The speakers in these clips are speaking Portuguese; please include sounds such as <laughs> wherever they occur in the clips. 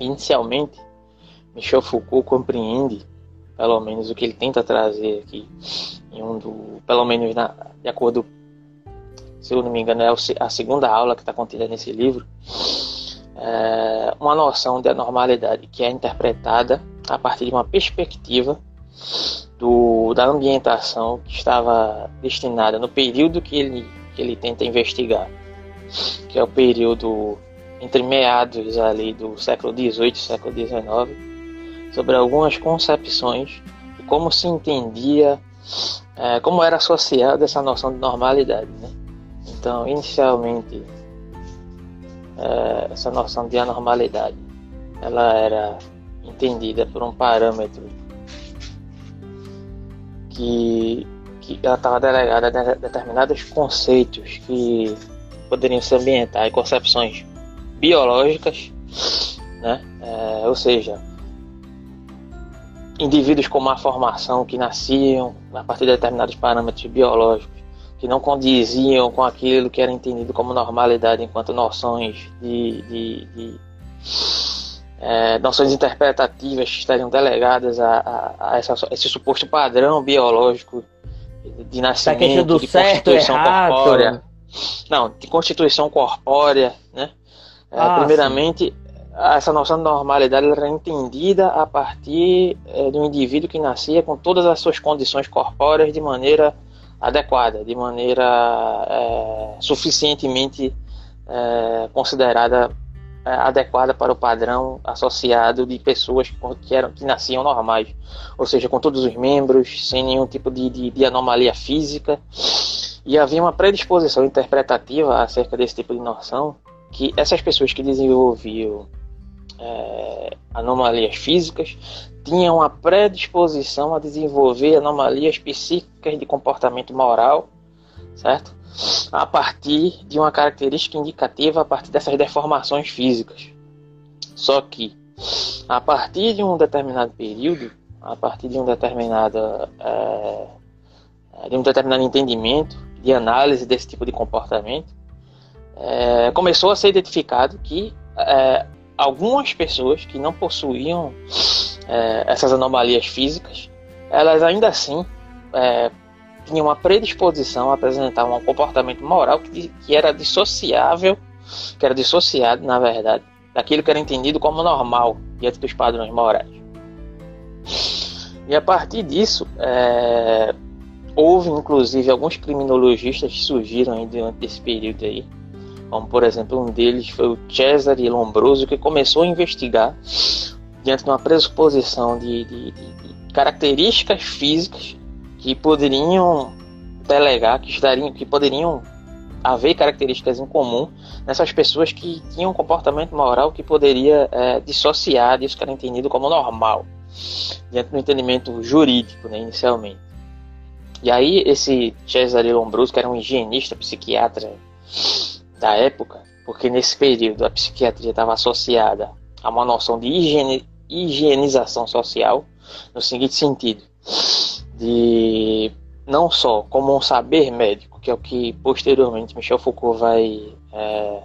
Inicialmente, Michel Foucault compreende, pelo menos o que ele tenta trazer aqui, em um do, pelo menos na, de acordo, se eu não me engano, é a segunda aula que está contida nesse livro, é uma noção de anormalidade que é interpretada a partir de uma perspectiva do, da ambientação que estava destinada no período que ele, que ele tenta investigar, que é o período entre meados ali do século XVIII e século XIX, sobre algumas concepções de como se entendia, é, como era associada essa noção de normalidade. Né? Então, inicialmente, é, essa noção de anormalidade, ela era entendida por um parâmetro que, que ela estava delegada a determinados conceitos que poderiam se ambientar em concepções biológicas, né? É, ou seja, indivíduos com má formação que nasciam a partir de determinados parâmetros biológicos que não condiziam com aquilo que era entendido como normalidade enquanto noções de, de, de é, noções interpretativas que estariam delegadas a, a, a essa, esse suposto padrão biológico de nascimento, do de certo, constituição errado. corpórea. Não, de constituição corpórea, né? É, Ah, primeiramente, essa noção de normalidade era entendida a partir é, do indivíduo que nascia com todas as suas condições corpóreas de maneira adequada, de maneira é, suficientemente é, considerada adequada para o padrão associado de pessoas que, que eram que nasciam normais, ou seja, com todos os membros, sem nenhum tipo de, de, de anomalia física. E havia uma predisposição interpretativa acerca desse tipo de noção que essas pessoas que desenvolviam é, anomalias físicas tinham a predisposição a desenvolver anomalias psíquicas de comportamento moral, certo? A partir de uma característica indicativa a partir dessas deformações físicas. Só que a partir de um determinado período, a partir de um determinado é, de um determinado entendimento de análise desse tipo de comportamento, é, começou a ser identificado que é, algumas pessoas que não possuíam é, essas anomalias físicas, elas ainda assim é, tinham uma predisposição a apresentar um comportamento moral que, que era dissociável, que era dissociado, na verdade, daquilo que era entendido como normal diante dos padrões morais. E a partir disso, é, houve inclusive alguns criminologistas que surgiram aí durante esse período aí, como por exemplo um deles foi o Cesare Lombroso, que começou a investigar diante de uma pressuposição de, de, de, características físicas que poderiam delegar, que estariam, que poderiam haver características em comum nessas pessoas que tinham um comportamento moral que poderia é, dissociar disso que era entendido como normal, diante do entendimento jurídico, né, inicialmente. E aí esse Cesare Lombroso, que era um higienista, psiquiatra da época, porque nesse período a psiquiatria estava associada a uma noção de higiene, higienização social, no seguinte sentido, de não só como um saber médico, que é o que posteriormente Michel Foucault vai é,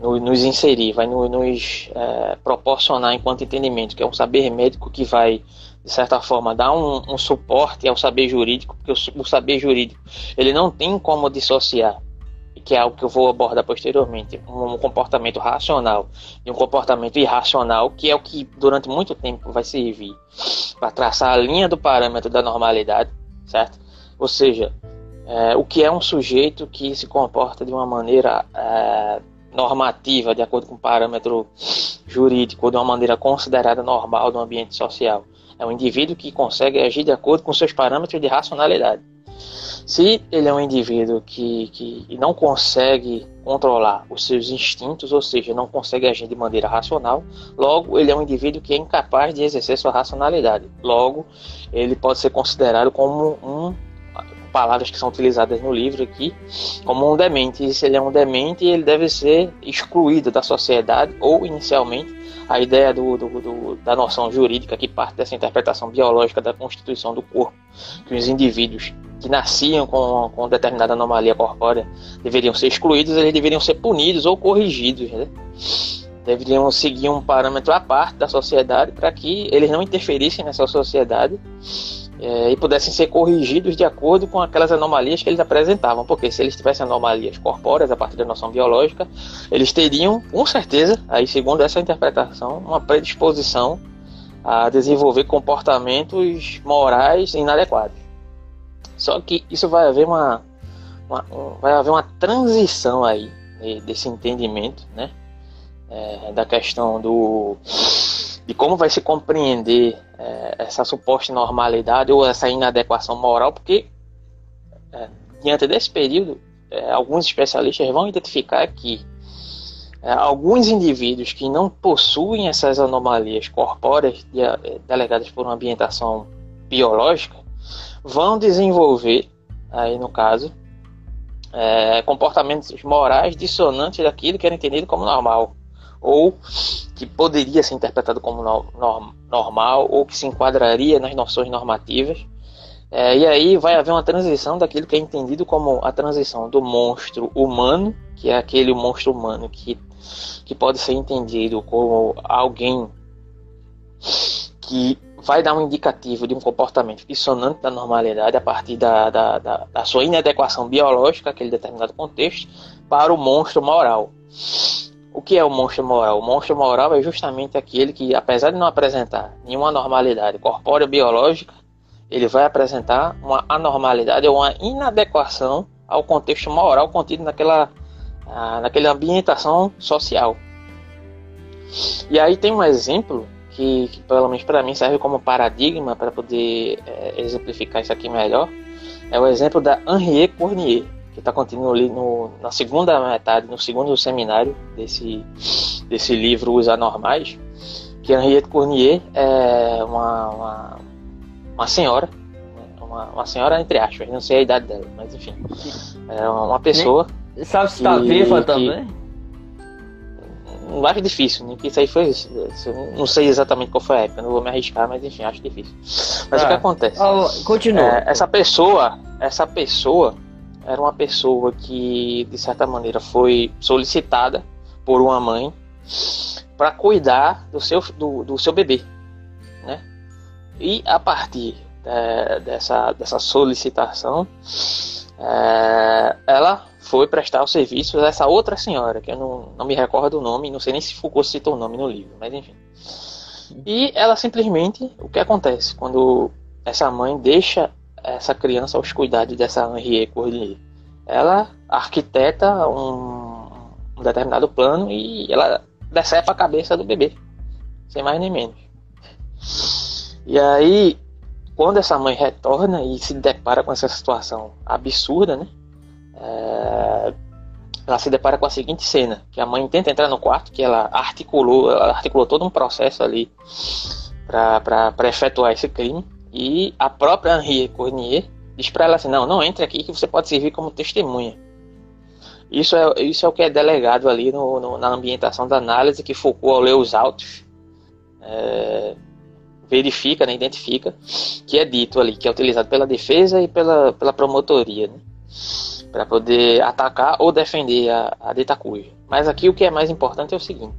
no, nos inserir, vai no, nos é, proporcionar enquanto entendimento, que é um saber médico que vai de certa forma dar um, um suporte ao saber jurídico, porque o, o saber jurídico ele não tem como dissociar que é algo que eu vou abordar posteriormente, um comportamento racional e um comportamento irracional, que é o que durante muito tempo vai servir para traçar a linha do parâmetro da normalidade, certo? Ou seja, é, o que é um sujeito que se comporta de uma maneira é, normativa, de acordo com o parâmetro jurídico, ou de uma maneira considerada normal no ambiente social. É um indivíduo que consegue agir de acordo com seus parâmetros de racionalidade. Se ele é um indivíduo que, que não consegue controlar os seus instintos, ou seja, não consegue agir de maneira racional, logo ele é um indivíduo que é incapaz de exercer sua racionalidade. Logo, ele pode ser considerado como um palavras que são utilizadas no livro aqui, como um demente. E se ele é um demente, ele deve ser excluído da sociedade, ou inicialmente a ideia do, do, do, da noção jurídica que parte dessa interpretação biológica da constituição do corpo, que os indivíduos que nasciam com, com determinada anomalia corpórea deveriam ser excluídos, eles deveriam ser punidos ou corrigidos. Né? deveriam seguir um parâmetro à parte da sociedade para que eles não interferissem nessa sociedade é, e pudessem ser corrigidos de acordo com aquelas anomalias que eles apresentavam. Porque se eles tivessem anomalias corpóreas a partir da noção biológica, eles teriam, com certeza, aí segundo essa interpretação, uma predisposição a desenvolver comportamentos morais inadequados. Só que isso vai haver uma, uma vai haver uma transição aí desse entendimento, né? É, da questão do de como vai se compreender é, essa suposta normalidade ou essa inadequação moral, porque é, diante desse período, é, alguns especialistas vão identificar que é, alguns indivíduos que não possuem essas anomalias corpóreas de, é, delegadas por uma ambientação biológica vão desenvolver, aí no caso, é, comportamentos morais dissonantes daquilo que era entendido como normal ou que poderia ser interpretado como no, no, normal ou que se enquadraria nas noções normativas. É, e aí vai haver uma transição daquilo que é entendido como a transição do monstro humano, que é aquele monstro humano que, que pode ser entendido como alguém que vai dar um indicativo de um comportamento dissonante da normalidade a partir da, da, da, da sua inadequação biológica, aquele determinado contexto, para o monstro moral. O que é o monstro moral? O monstro moral é justamente aquele que, apesar de não apresentar nenhuma normalidade corpórea biológica, ele vai apresentar uma anormalidade ou uma inadequação ao contexto moral contido naquela, ah, naquela ambientação social. E aí tem um exemplo que, que pelo menos para mim serve como paradigma para poder é, exemplificar isso aqui melhor. É o exemplo da Henriette Cournier que está contendo ali no, na segunda metade, no segundo seminário desse, desse livro Os Anormais, que Henriette Cournier é uma, uma, uma senhora, uma, uma, senhora entre aspas, não sei a idade dela, mas enfim, é uma pessoa. Sabe se está viva também? Não acho difícil, né? isso aí foi. Não sei exatamente qual foi a época, não vou me arriscar, mas enfim, acho difícil. Mas o que ah. acontece? Continua. É, essa pessoa, essa pessoa era uma pessoa que, de certa maneira, foi solicitada por uma mãe para cuidar do seu, do, do, seu bebê, né? E a partir é, dessa, dessa solicitação, é, ela foi prestar o serviço a essa outra senhora, que eu não, não me recordo o nome, não sei nem se Foucault citou o nome no livro, mas enfim. E ela simplesmente, o que acontece quando essa mãe deixa essa criança aos cuidados dessa Henriette Cordier. Ela arquiteta um, um, determinado plano e ela decepa a cabeça do bebê, sem mais nem menos. E aí, quando essa mãe retorna e se depara com essa situação absurda, né? É, ela se depara com a seguinte cena, que a mãe tenta entrar no quarto, que ela articulou, ela articulou todo um processo ali para efetuar esse crime. E a própria Henri Cornier diz para ela assim: não, não entre aqui que você pode servir como testemunha. Isso é, isso é o que é delegado ali no, no na ambientação da análise que Foucault, ao ler os autos, é, verifica, né, identifica, que é dito ali, que é utilizado pela defesa e pela, pela promotoria, né, para poder atacar ou defender a, a dita. Mas aqui o que é mais importante é o seguinte: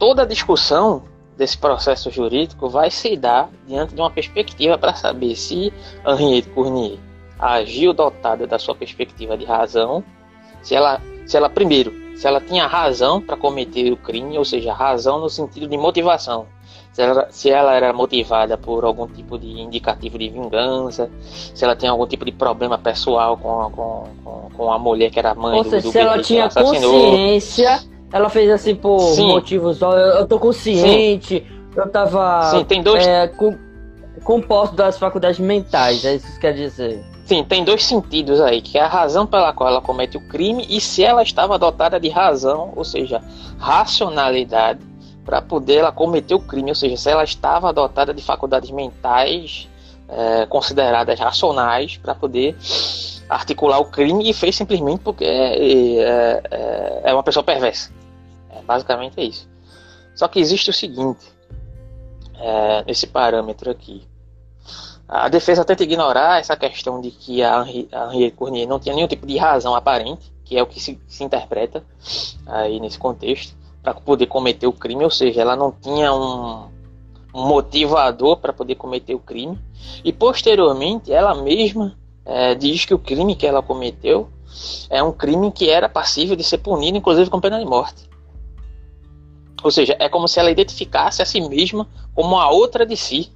toda discussão desse processo jurídico vai se dar diante de uma perspectiva para saber se Henriette Cournier agiu dotada da sua perspectiva de razão, se ela, se ela primeiro, se ela tinha razão para cometer o crime, ou seja, razão no sentido de motivação, se ela, se ela era motivada por algum tipo de indicativo de vingança, se ela tinha algum tipo de problema pessoal com, com, com, com a mulher que era mãe ou do, seja, do se ela tinha consciência ela fez assim por Sim. motivos. Eu, eu tô consciente, Sim. eu tava. Sim, tem dois. É, com, composto das faculdades mentais, é isso que quer dizer. Sim, tem dois sentidos aí, que é a razão pela qual ela comete o crime e se ela estava dotada de razão, ou seja, racionalidade, para poder ela cometer o crime, ou seja, se ela estava dotada de faculdades mentais é, consideradas racionais para poder articular o crime e fez simplesmente porque é, é, é uma pessoa perversa. Basicamente é isso. Só que existe o seguinte, é, nesse parâmetro aqui. A defesa tenta ignorar essa questão de que a Henri Cournier não tinha nenhum tipo de razão aparente, que é o que se, se interpreta aí nesse contexto. para poder cometer o crime, ou seja, ela não tinha um, um motivador para poder cometer o crime. E posteriormente, ela mesma é, diz que o crime que ela cometeu é um crime que era passível de ser punido, inclusive com pena de morte. Ou seja, é como se ela identificasse a si mesma como a outra de si.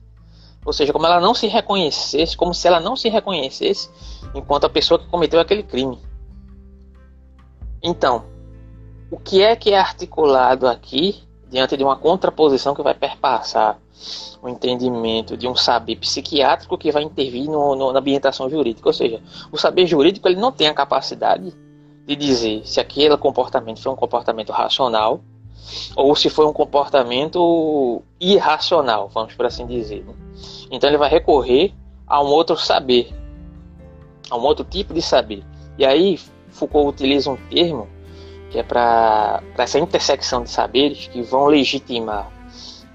Ou seja, como ela não se reconhecesse, como se ela não se reconhecesse enquanto a pessoa que cometeu aquele crime. Então, o que é que é articulado aqui diante de uma contraposição que vai perpassar o entendimento de um saber psiquiátrico que vai intervir no, no, na ambientação jurídica. Ou seja, o saber jurídico ele não tem a capacidade de dizer se aquele comportamento foi um comportamento racional ou se foi um comportamento irracional, vamos por assim dizer. Né? Então ele vai recorrer a um outro saber, a um outro tipo de saber. E aí Foucault utiliza um termo que é para essa intersecção de saberes que vão legitimar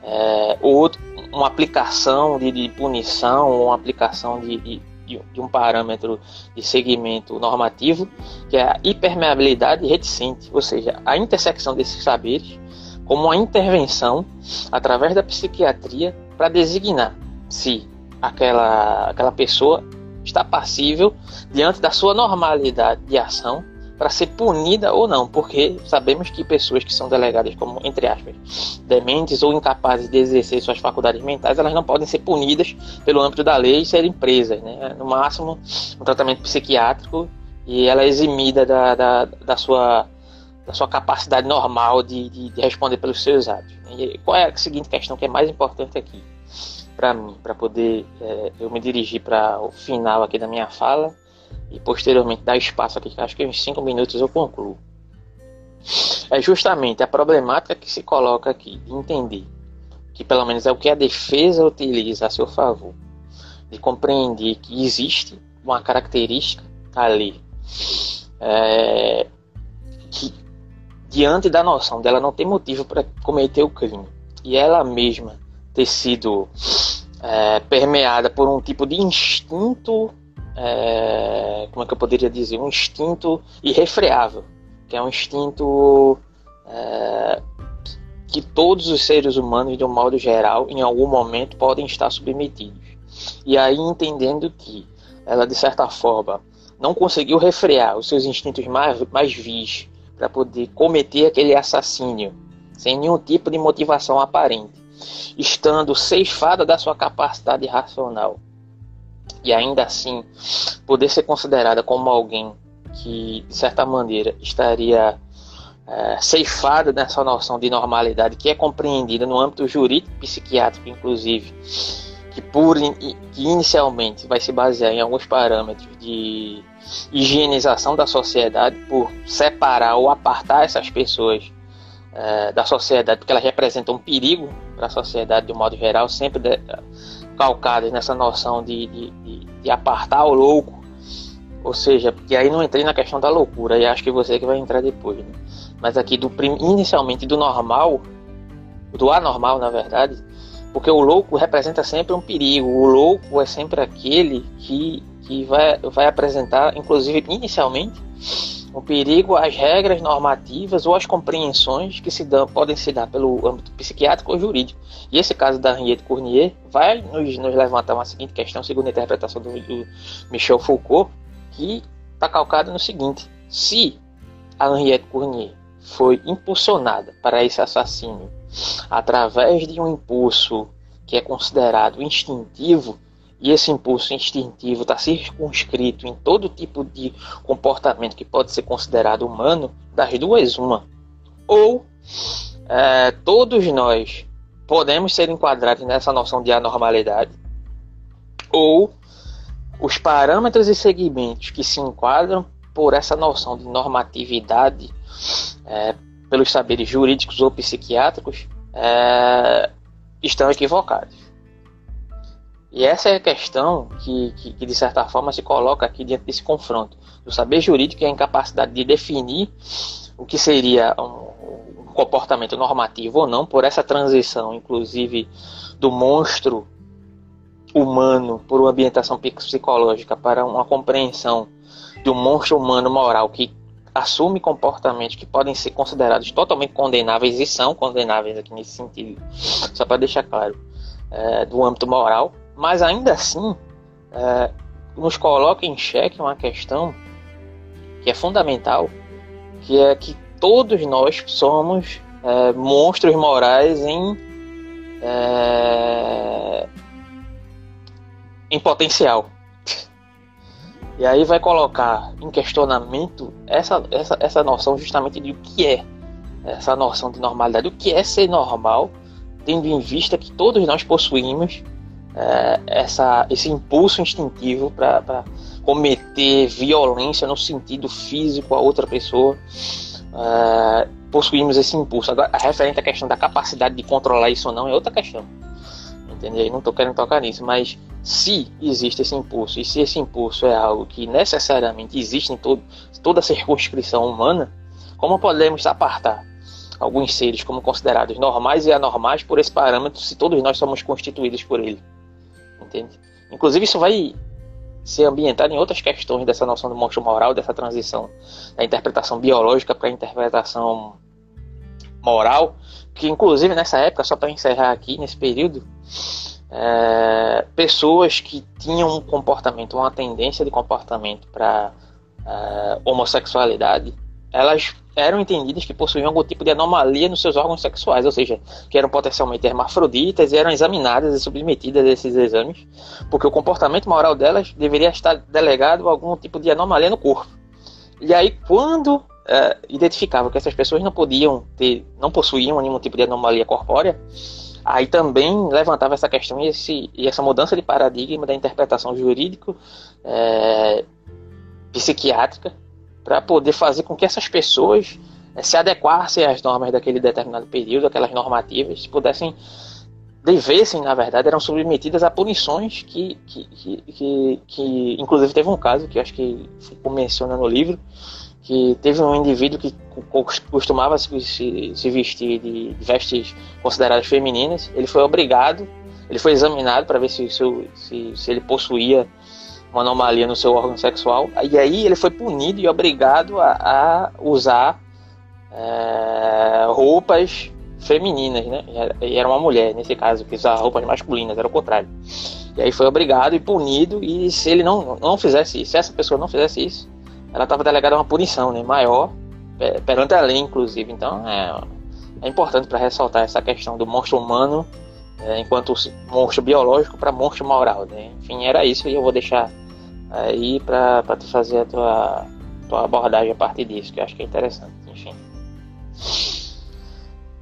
é, outro, uma aplicação de, de punição, uma aplicação de, de, de, um parâmetro de segmento normativo, que é a hipermeabilidade reticente, ou seja, a intersecção desses saberes como uma intervenção através da psiquiatria para designar se aquela, aquela pessoa está passível diante da sua normalidade de ação para ser punida ou não, porque sabemos que pessoas que são delegadas como, entre aspas, dementes ou incapazes de exercer suas faculdades mentais, elas não podem ser punidas pelo âmbito da lei e serem presas, né? No máximo, um tratamento psiquiátrico e ela é eximida da, da, da sua da sua capacidade normal de, de, de responder pelos seus atos. E qual é a seguinte questão que é mais importante aqui para mim, para poder é, eu me dirigir para o final aqui da minha fala e posteriormente dar espaço aqui, acho que em cinco minutos eu concluo. É justamente a problemática que se coloca aqui, de entender que pelo menos é o que a defesa utiliza a seu favor, de compreender que existe uma característica ali é, que diante da noção dela não ter motivo para cometer o crime e ela mesma ter sido é, permeada por um tipo de instinto é, como é que eu poderia dizer, um instinto irrefreável, que é um instinto é, que todos os seres humanos, de um modo geral, em algum momento podem estar submetidos. E aí entendendo que ela, de certa forma, não conseguiu refrear os seus instintos mais, mais vis para poder cometer aquele assassínio sem nenhum tipo de motivação aparente, estando ceifada da sua capacidade racional e ainda assim poder ser considerada como alguém que, de certa maneira, estaria é, ceifada nessa noção de normalidade que é compreendida no âmbito jurídico psiquiátrico, inclusive, que, por, que inicialmente vai se basear em alguns parâmetros de higienização da sociedade, por separar ou apartar essas pessoas é, da sociedade, porque elas representam um perigo para a sociedade de um modo geral, sempre de, calcadas nessa noção de, de, de, de apartar o louco, ou seja, porque aí não entrei na questão da loucura, e acho que você que vai entrar depois, né? mas aqui do inicialmente do normal, do anormal na verdade, porque o louco representa sempre um perigo, o louco é sempre aquele que, que vai, vai apresentar, inclusive inicialmente, o perigo às regras normativas ou às compreensões que se dão, podem se dar pelo âmbito psiquiátrico ou jurídico. E esse caso da Henriette Cournier vai nos, nos levantar uma seguinte questão, segundo a interpretação do, do Michel Foucault, que está calcado no seguinte: se a Henriette Cournier foi impulsionada para esse assassínio através de um impulso que é considerado instintivo, e esse impulso instintivo está circunscrito em todo tipo de comportamento que pode ser considerado humano, das duas, uma. Ou é, todos nós podemos ser enquadrados nessa noção de anormalidade, ou os parâmetros e segmentos que se enquadram por essa noção de normatividade é, pelos saberes jurídicos ou psiquiátricos é, estão equivocados. E essa é a questão que, que, que, de certa forma, se coloca aqui diante desse confronto. O saber jurídico é a incapacidade de definir o que seria um, um comportamento normativo ou não, por essa transição, inclusive, do monstro humano por uma ambientação psicológica para uma compreensão um monstro humano moral que assume comportamentos que podem ser considerados totalmente condenáveis e são condenáveis aqui nesse sentido, só para deixar claro, é, do âmbito moral, mas ainda assim é, nos coloca em xeque uma questão que é fundamental, que é que todos nós somos é, monstros morais em é, em potencial. E aí vai colocar em questionamento essa, essa, essa noção justamente de o que é essa noção de normalidade, o que é ser normal, tendo em vista que todos nós possuímos é, essa, esse impulso instintivo para cometer violência no sentido físico a outra pessoa. É, possuímos esse impulso. Agora, referente à questão da capacidade de controlar isso ou não é outra questão. Entendeu? Não estou querendo tocar nisso, mas se existe esse impulso e se esse impulso é algo que necessariamente existe em todo, toda a circunscrição humana, como podemos apartar alguns seres como considerados normais e anormais por esse parâmetro se todos nós somos constituídos por ele? Entende? Inclusive, isso vai ser ambientado em outras questões dessa noção do monstro moral, dessa transição da interpretação biológica para a interpretação moral, que inclusive nessa época, só para encerrar aqui, nesse período, é, pessoas que tinham um comportamento, uma tendência de comportamento para é, homossexualidade, elas eram entendidas que possuíam algum tipo de anomalia nos seus órgãos sexuais, ou seja, que eram potencialmente hermafroditas e eram examinadas e submetidas a esses exames, porque o comportamento moral delas deveria estar delegado a algum tipo de anomalia no corpo. E aí, quando é, identificava que essas pessoas não podiam ter, não possuíam nenhum tipo de anomalia corpórea, aí também levantava essa questão e, esse, e essa mudança de paradigma da interpretação jurídico é, psiquiátrica para poder fazer com que essas pessoas é, se adequassem às normas daquele determinado período, aquelas normativas, pudessem devessem, na verdade, eram submetidas a punições que, que, que, que, que inclusive teve um caso que acho que menciona no livro, que teve um indivíduo que costumava se, se, se vestir de vestes consideradas femininas, ele foi obrigado, ele foi examinado para ver se, se, se, ele possuía uma anomalia no seu órgão sexual, e aí ele foi punido e obrigado a, a usar é, roupas femininas, né? E era uma mulher, nesse caso, que usava roupas masculinas, era o contrário. E aí foi obrigado e punido, e se ele não, não fizesse isso, se essa pessoa não fizesse isso, ela estava delegada a uma punição né, maior, perante a lei, inclusive. Então, é, é importante para ressaltar essa questão do monstro humano é, enquanto monstro biológico para monstro moral. Né? Enfim, era isso e eu vou deixar aí para tu fazer a tua, tua abordagem a partir disso, que eu acho que é interessante. Enfim.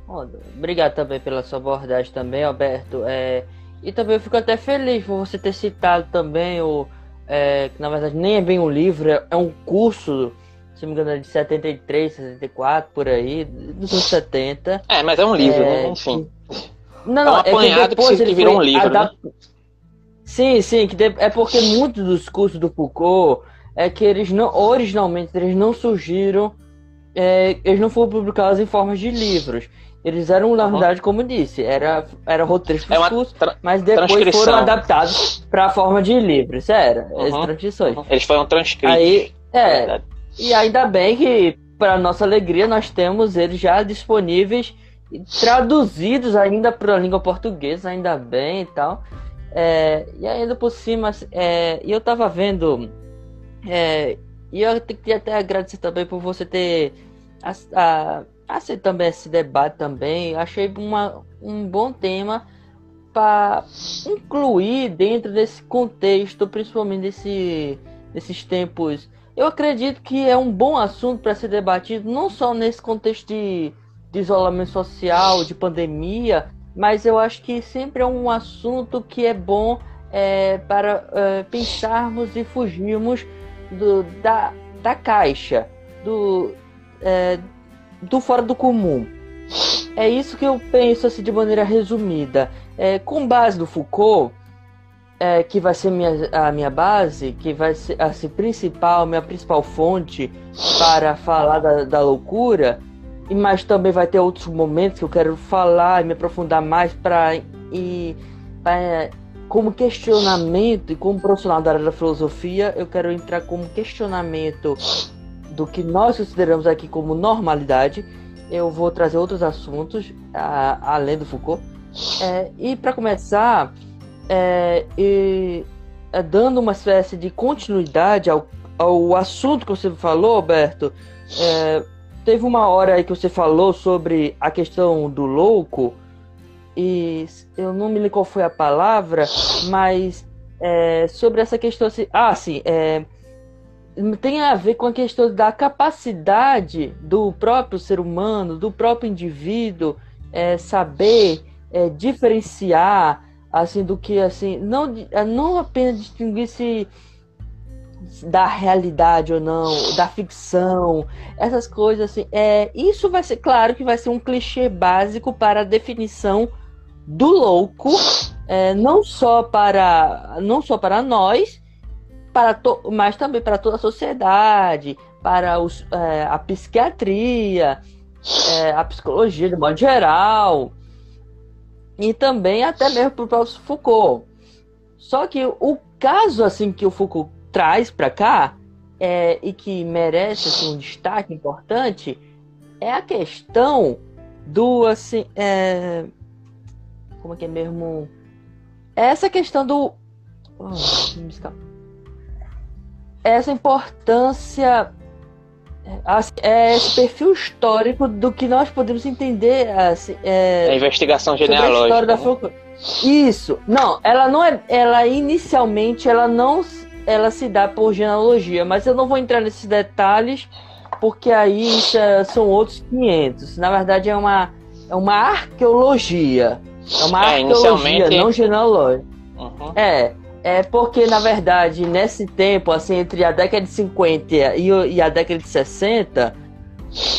Obrigado também pela sua abordagem também, Alberto. É, e também eu fico até feliz por você ter citado também o é, que na verdade nem é bem um livro, é, é um curso, se não me engano, é de 73, 74, por aí, dos anos 70. É, mas é um livro, é, né? Enfim. Não, não, é um apanhado é que depois que, ele virou um livro, né? Sim, sim, que de... é porque muitos dos cursos do Foucault é que eles não, originalmente, eles não surgiram, é, eles não foram publicados em formas de livros. Eles eram, na uhum. verdade, como eu disse, era, era roteiro é cursos, mas depois foram adaptados para a forma de livros. Era, uhum. as transcrições. Uhum. Eles foram transcritos. Aí, é, é e ainda bem que, para nossa alegria, nós temos eles já disponíveis traduzidos ainda para a língua portuguesa, ainda bem e tal. É, e ainda por cima, é, eu estava vendo, é, e eu queria até agradecer também por você ter a, a Achei também esse debate também, achei uma, um bom tema para incluir dentro desse contexto, principalmente desse, desses tempos. Eu acredito que é um bom assunto para ser debatido, não só nesse contexto de, de isolamento social, de pandemia, mas eu acho que sempre é um assunto que é bom é, para é, pensarmos e fugirmos do, da, da caixa, do, é, do fora do comum. É isso que eu penso assim de maneira resumida. É, com base no Foucault, é, que vai ser minha, a minha base, que vai ser assim, principal, minha principal fonte para falar da, da loucura, mas também vai ter outros momentos que eu quero falar e me aprofundar mais para e pra, como questionamento e como profissional da área da filosofia, eu quero entrar como questionamento do que nós consideramos aqui como normalidade. Eu vou trazer outros assuntos a, além do Foucault. É, e para começar, é, e, é, dando uma espécie de continuidade ao, ao assunto que você falou, Alberto, é, teve uma hora aí que você falou sobre a questão do louco, e eu não me lembro qual foi a palavra, mas é, sobre essa questão assim. Ah, sim, é, tem a ver com a questão da capacidade do próprio ser humano, do próprio indivíduo, é, saber é, diferenciar assim do que assim não não apenas distinguir se da realidade ou não, da ficção, essas coisas assim. É, isso vai ser, claro que vai ser um clichê básico para a definição do louco, é, não só para não só para nós, para to, mas também para toda a sociedade, para os, é, a psiquiatria, é, a psicologia de modo geral, e também até mesmo para o próprio Foucault. Só que o caso assim que o Foucault traz para cá é, e que merece assim, um destaque importante é a questão do assim é, como é que é mesmo? Essa questão do oh, essa importância assim, é esse perfil histórico do que nós podemos entender assim, é, a investigação genealógica a né? isso. Não ela não é ela inicialmente ela não ela se dá por genealogia, mas eu não vou entrar nesses detalhes porque aí é, são outros 500. Na verdade é uma é uma arqueologia, é uma é, arqueologia, não genealógica. Uhum. É, é porque na verdade nesse tempo assim entre a década de 50 e, e a década de 60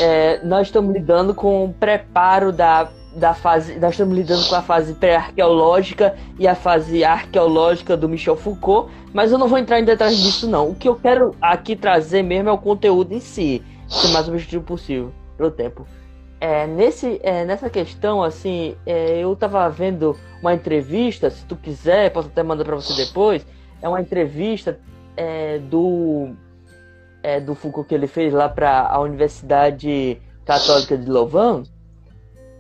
é, nós estamos lidando com o preparo da da fase. Nós estamos lidando com a fase pré-arqueológica e a fase arqueológica do Michel Foucault, mas eu não vou entrar em detalhes disso, não. O que eu quero aqui trazer mesmo é o conteúdo em si, ser mais objetivo possível, pelo tempo. É, nesse, é, nessa questão, assim, é, eu tava vendo uma entrevista, se tu quiser, posso até mandar para você depois. É uma entrevista é, do, é, do Foucault que ele fez lá para a Universidade Católica de Louvain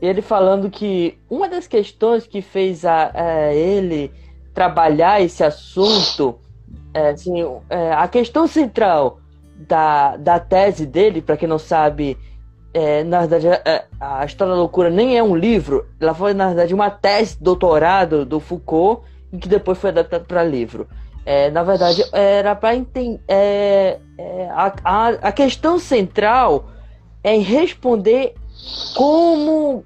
ele falando que uma das questões que fez a, a ele trabalhar esse assunto, é, assim, é, a questão central da, da tese dele, para quem não sabe, é, na verdade, é, a História da Loucura nem é um livro, ela foi, na verdade, uma tese doutorado do Foucault, e que depois foi adaptada para livro. É, na verdade, era para entender. É, a, a, a questão central é responder como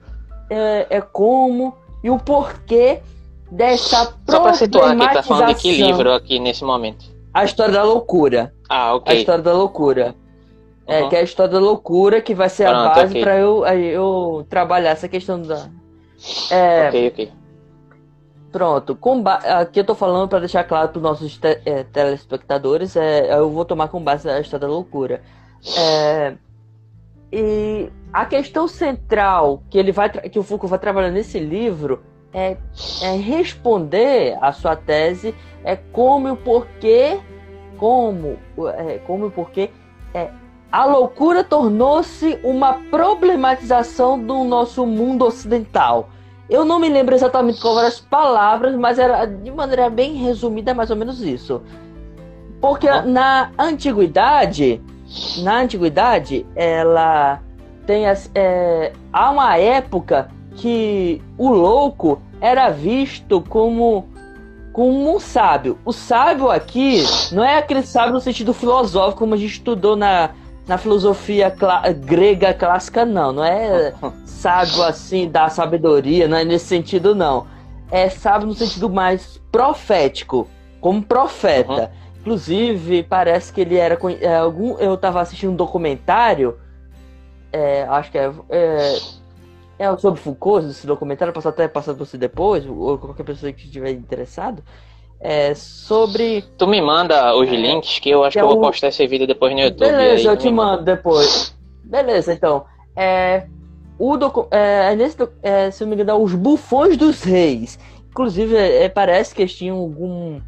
é, é como e o porquê dessa Só para situar aqui, tá falando de que livro aqui nesse momento? A História da Loucura. Ah, ok. A História da Loucura. É, uhum. que é a História da Loucura, que vai ser Pronto, a base okay. para eu, eu trabalhar essa questão da... É, ok, ok. Pronto, com aqui eu tô falando para deixar claro para os nossos te é, telespectadores, é, eu vou tomar com base a história da loucura. É, e a questão central que ele vai que o Foucault vai trabalhar nesse livro é, é responder a sua tese é como e o porquê como é, como e o porquê é, a loucura tornou-se uma problematização do nosso mundo ocidental. Eu não me lembro exatamente qual eram as palavras, mas era de maneira bem resumida, mais ou menos isso. Porque na antiguidade, na antiguidade, ela tem as, é, há uma época que o louco era visto como como um sábio. O sábio aqui não é aquele sábio no sentido filosófico como a gente estudou na, na filosofia clá grega clássica, não. Não é sábio assim da sabedoria, não é nesse sentido, não. É sábio no sentido mais profético, como profeta. Uhum. Inclusive, parece que ele era. É, algum, eu estava assistindo um documentário, é, acho que é, é, é, sobre Foucault, esse documentário, posso até passar para você depois, ou qualquer pessoa que estiver interessado. É, sobre. Tu me manda os é, links que eu acho que, eu vou postar esse vídeo depois no YouTube. Beleza, eu te mando depois. Beleza, então. É, o docu é, nesse, é, se eu não me engano, os bufões dos reis. Inclusive, é, parece que eles tinham algum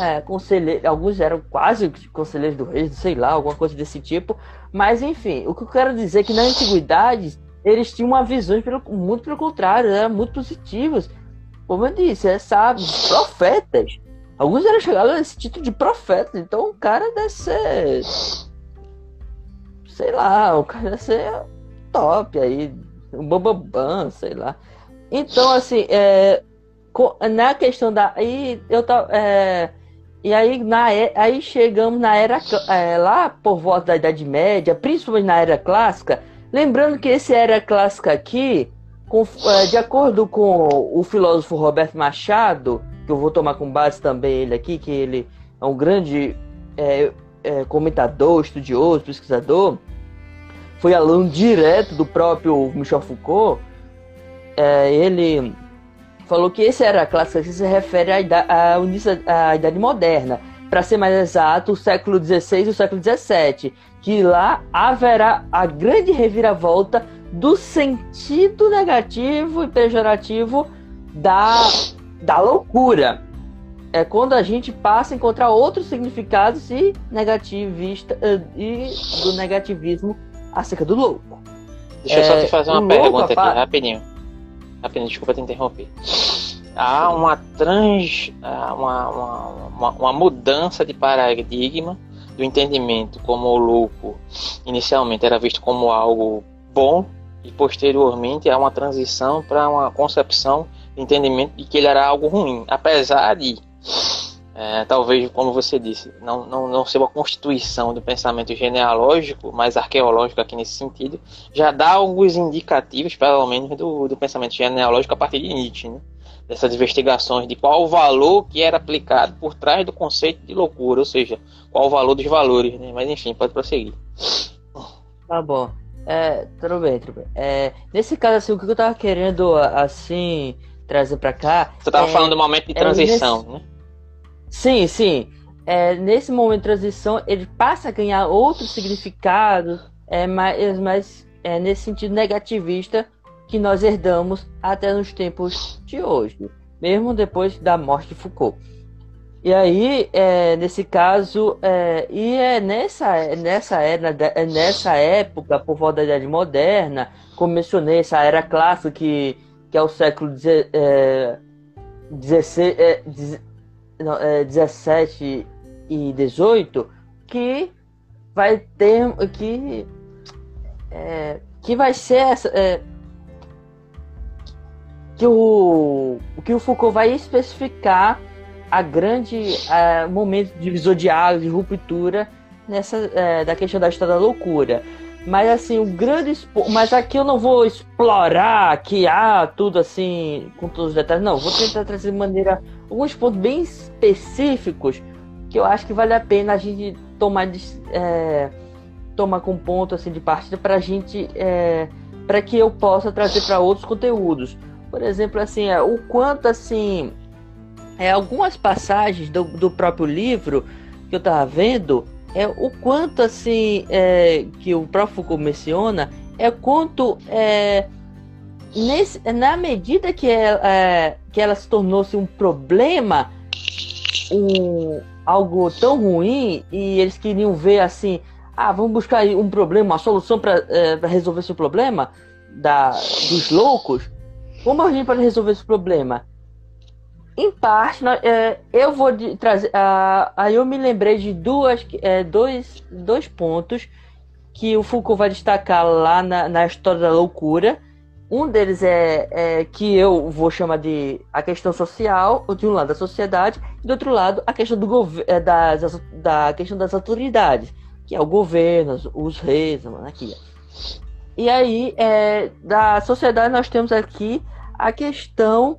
é, conselheiros, alguns eram quase conselheiros do rei, sei lá, alguma coisa desse tipo. Mas enfim, o que eu quero dizer é que na antiguidade eles tinham uma visão pelo, muito pelo contrário, eram muito positivas. Como eu disse, é sábios, profetas. Alguns eram chegados a esse título de profeta, então o cara deve ser. Sei lá, o cara deve ser top aí, um bambambam, sei lá. Então, assim, é, na questão da. Aí eu. É, e aí, na, aí chegamos na era. É, lá por volta da Idade Média, principalmente na era clássica. Lembrando que esse era clássica aqui, com, é, de acordo com o filósofo Roberto Machado, que eu vou tomar com base também ele aqui, que ele é um grande é, é, comentador, estudioso, pesquisador, foi aluno direto do próprio Michel Foucault. É, ele falou que esse era clássico que se refere à idade, à, à idade moderna, para ser mais exato, o século XVI e o século XVII, que lá haverá a grande reviravolta do sentido negativo e pejorativo da, da loucura. É quando a gente passa a encontrar outros significados e negativista eh, e do negativismo acerca do louco. Deixa eu só te é, fazer uma pergunta aqui, rapidinho. Rapidinho, desculpa te interromper. Há uma trans. Uma, uma, uma, uma mudança de paradigma do entendimento como o louco inicialmente era visto como algo bom e posteriormente há uma transição para uma concepção de entendimento de que ele era algo ruim, apesar de é, talvez, como você disse, não, não, não ser uma constituição do pensamento genealógico, mas arqueológico aqui nesse sentido, já dá alguns indicativos, pelo menos, do, do pensamento genealógico a partir de Nietzsche, né? dessas investigações de qual o valor que era aplicado por trás do conceito de loucura, ou seja, qual o valor dos valores, né? Mas enfim, pode prosseguir. Tá bom. É, tudo bem, tudo bem. É, nesse caso, assim, o que eu tava querendo, assim, trazer para cá... Você tava é, falando do momento de transição, nesse... né? Sim, sim. É, nesse momento de transição, ele passa a ganhar outro significado, é, mais, mais é, nesse sentido negativista que nós herdamos até nos tempos de hoje, mesmo depois da morte de Foucault. E aí, é, nesse caso, é, e é nessa, nessa, era, é nessa época, por volta da Idade Moderna, como mencionei, essa era clássica que, que é o século XVI, é, 16, é, não, é, 17 e 18 que vai ter que é, que vai ser essa é, que o que o Foucault vai especificar a grande é, momento de divisor de águas de ruptura nessa é, da questão da história da loucura mas assim, o grande. Mas aqui eu não vou explorar aqui, ah, tudo assim, com todos os detalhes. Não, vou tentar trazer de maneira. alguns pontos bem específicos que eu acho que vale a pena a gente tomar, é, tomar com ponto assim, de partida para a gente. É, para que eu possa trazer para outros conteúdos. Por exemplo, assim, é, o quanto assim. É, algumas passagens do, do próprio livro que eu estava vendo é o quanto assim é, que o próprio Foucault menciona é quanto é, nesse, na medida que ela, é, que ela se tornou-se um problema, um, algo tão ruim e eles queriam ver assim, ah, vamos buscar um problema, uma solução para é, resolver esse problema da, dos loucos. Como a gente pode resolver esse problema? Em parte, é, eu vou trazer. Uh, aí eu me lembrei de duas, é, dois, dois pontos que o Foucault vai destacar lá na, na história da loucura. Um deles é, é, que eu vou chamar de a questão social, de um lado da sociedade, e do outro lado a questão do é, das, da questão das autoridades, que é o governo, os reis, a monarquia. E aí, é, da sociedade nós temos aqui a questão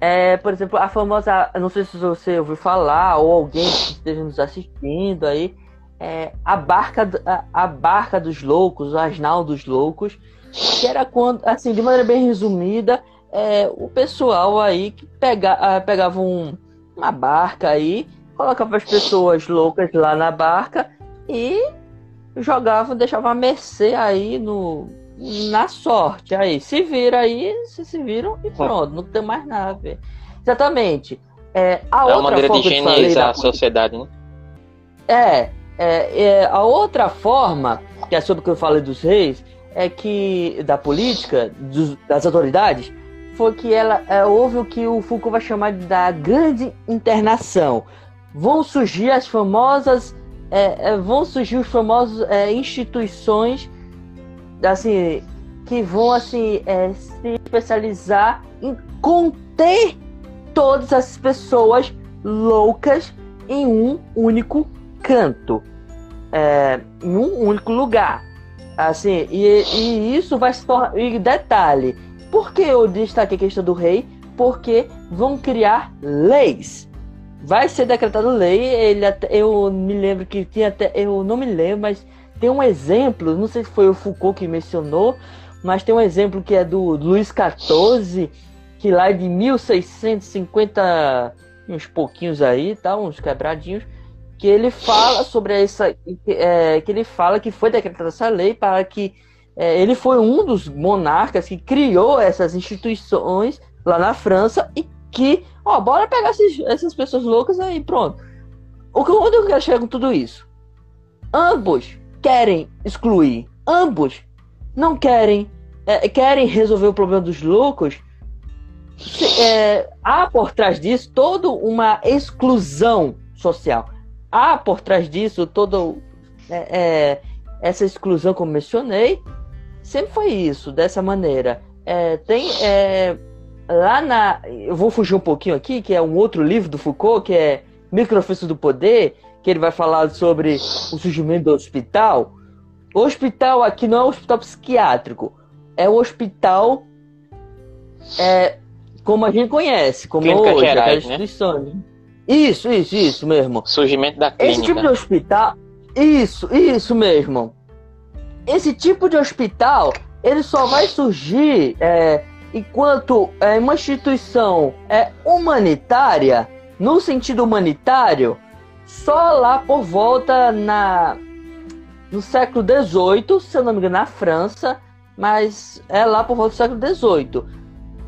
é, por exemplo, a famosa, não sei se você ouviu falar ou alguém que esteja nos assistindo aí, é, a barca a, a, barca dos loucos, o asnal dos loucos, que era quando, assim, de maneira bem resumida, é, o pessoal aí que pega, ah, pegava um, uma barca aí, colocava as pessoas loucas lá na barca e jogavam, deixavam a mercê aí no, na sorte. Aí, se vira aí, se se viram e pronto, não tem mais nada. Exatamente. É, a é uma maneira de higienizar a sociedade, né? É, é, é, a outra forma, que é sobre o que eu falei dos reis, é que da política, dos, das autoridades, foi que ela é, houve o que o Foucault vai chamar da grande internação. Vão surgir as famosas, é, é vão surgir os famosos é, instituições, assim, que vão assim é, se especializar em conter todas as pessoas loucas em um único canto, é, em um único lugar. Assim, e, e isso vai se tornar. E detalhe, por que eu destaquei a questão do rei? Porque vão criar leis. Vai ser decretado lei. Ele até, eu me lembro que tinha até. Eu não me lembro, mas tem um exemplo. Não sei se foi o Foucault que mencionou, mas tem um exemplo que é do Luís XIV, que lá é de 1650, uns pouquinhos aí, tá? Uns quebradinhos que ele fala sobre essa é, que ele fala que foi decretada essa lei para que é, ele foi um dos monarcas que criou essas instituições lá na França e que ó bora pegar esses, essas pessoas loucas aí pronto. O que onde eu quero chegar com tudo isso? Ambos querem excluir. Ambos não querem é, querem resolver o problema dos loucos. É, há por trás disso toda uma exclusão social há por trás disso toda é, é, essa exclusão, como mencionei, sempre foi isso, dessa maneira. É, tem é, lá na. Eu vou fugir um pouquinho aqui, que é um outro livro do Foucault, que é Microofício do Poder, que ele vai falar sobre o surgimento do hospital. O hospital aqui não é um hospital psiquiátrico, é um hospital é, como a gente conhece, como Clínica hoje, gerais, né? instituições. Né? Isso, isso, isso mesmo. Surgimento da clínica. Esse tipo de hospital. Isso, isso mesmo. Esse tipo de hospital, ele só vai surgir é, enquanto é, uma instituição é humanitária, no sentido humanitário, só lá por volta na no século XVIII, se eu não me engano, na França, mas é lá por volta do século XVIII.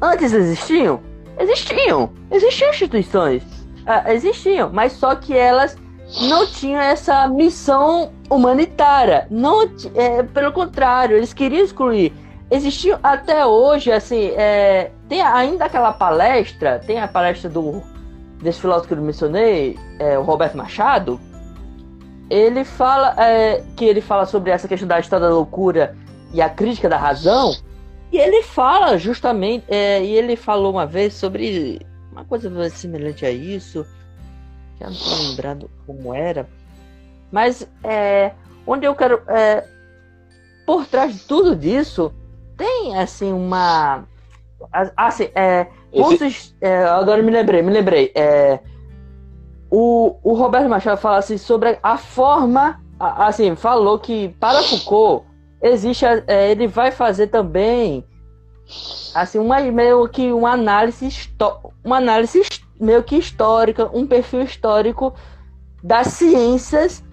Antes existiam? Existiam. Existiam instituições ah, existiam, mas só que elas não tinham essa missão humanitária. Não, é, pelo contrário, eles queriam excluir. Existiam até hoje, assim, é, tem ainda aquela palestra, tem a palestra do desse filósofo que eu mencionei, é, o Roberto Machado. Ele fala é, que ele fala sobre essa questão da história da loucura e a crítica da razão. E ele fala justamente, é, e ele falou uma vez sobre uma coisa semelhante a isso. Já não estou lembrando como era. Mas é, onde eu quero. É, por trás de tudo disso, tem assim uma. Assim, é, Esse... é, agora me lembrei, me lembrei. É, o, o Roberto Machado fala assim sobre a forma. Assim, falou que para Foucault existe. É, ele vai fazer também assim uma meio que uma análise uma análise meio que histórica um perfil histórico das ciências